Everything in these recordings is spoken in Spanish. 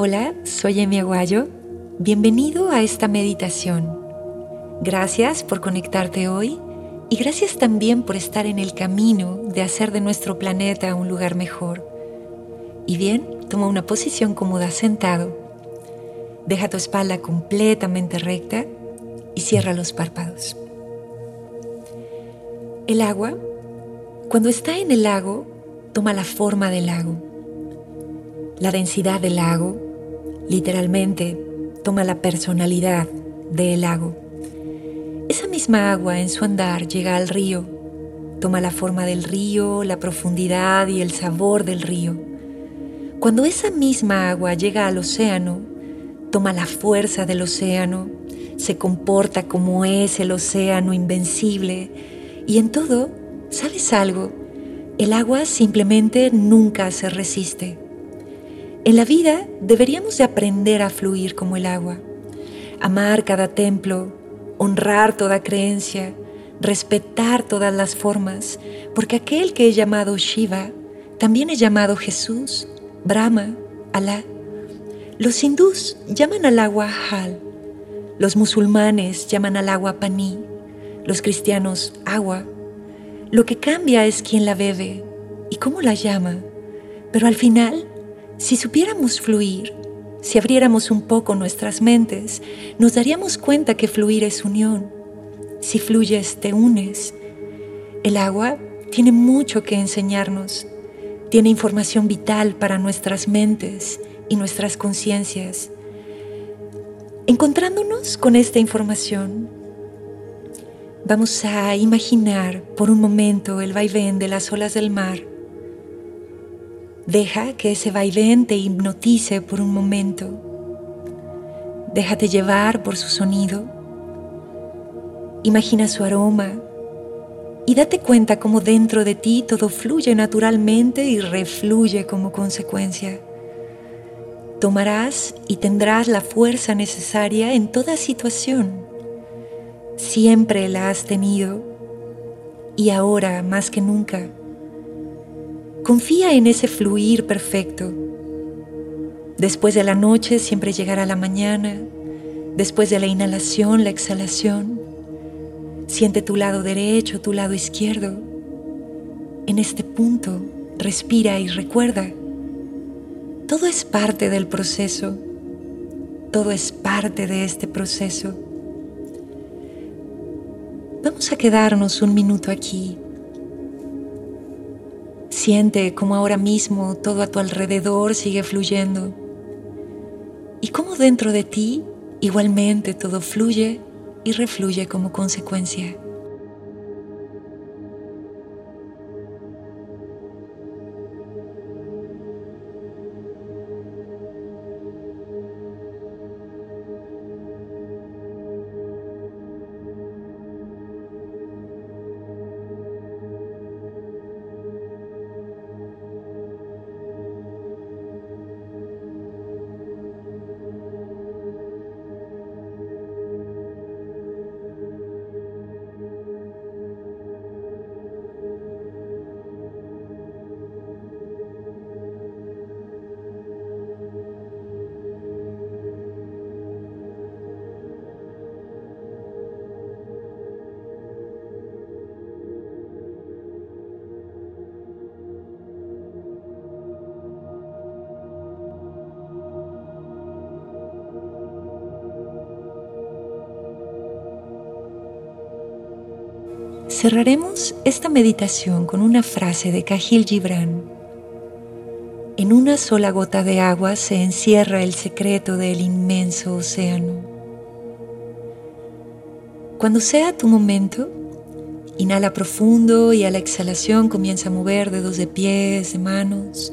Hola, soy Emi Aguayo. Bienvenido a esta meditación. Gracias por conectarte hoy y gracias también por estar en el camino de hacer de nuestro planeta un lugar mejor. Y bien, toma una posición cómoda sentado. Deja tu espalda completamente recta y cierra los párpados. El agua, cuando está en el lago, toma la forma del lago. La densidad del lago literalmente toma la personalidad del lago. Esa misma agua en su andar llega al río, toma la forma del río, la profundidad y el sabor del río. Cuando esa misma agua llega al océano, toma la fuerza del océano, se comporta como es el océano invencible y en todo, ¿sabes algo? El agua simplemente nunca se resiste. En la vida deberíamos de aprender a fluir como el agua, amar cada templo, honrar toda creencia, respetar todas las formas, porque aquel que es llamado Shiva también es llamado Jesús, Brahma, Alá. Los hindús llaman al agua Hal, los musulmanes llaman al agua Pani, los cristianos agua. Lo que cambia es quién la bebe y cómo la llama, pero al final si supiéramos fluir, si abriéramos un poco nuestras mentes, nos daríamos cuenta que fluir es unión. Si fluyes, te unes. El agua tiene mucho que enseñarnos. Tiene información vital para nuestras mentes y nuestras conciencias. Encontrándonos con esta información, vamos a imaginar por un momento el vaivén de las olas del mar Deja que ese vaivén te hipnotice por un momento. Déjate llevar por su sonido. Imagina su aroma y date cuenta cómo dentro de ti todo fluye naturalmente y refluye como consecuencia. Tomarás y tendrás la fuerza necesaria en toda situación. Siempre la has tenido y ahora más que nunca Confía en ese fluir perfecto. Después de la noche siempre llegará la mañana. Después de la inhalación, la exhalación. Siente tu lado derecho, tu lado izquierdo. En este punto, respira y recuerda. Todo es parte del proceso. Todo es parte de este proceso. Vamos a quedarnos un minuto aquí Siente cómo ahora mismo todo a tu alrededor sigue fluyendo y cómo dentro de ti igualmente todo fluye y refluye como consecuencia. Cerraremos esta meditación con una frase de Cajil Gibran. En una sola gota de agua se encierra el secreto del inmenso océano. Cuando sea tu momento, inhala profundo y a la exhalación comienza a mover dedos de pies, de manos.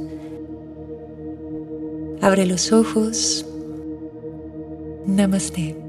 Abre los ojos. Namaste.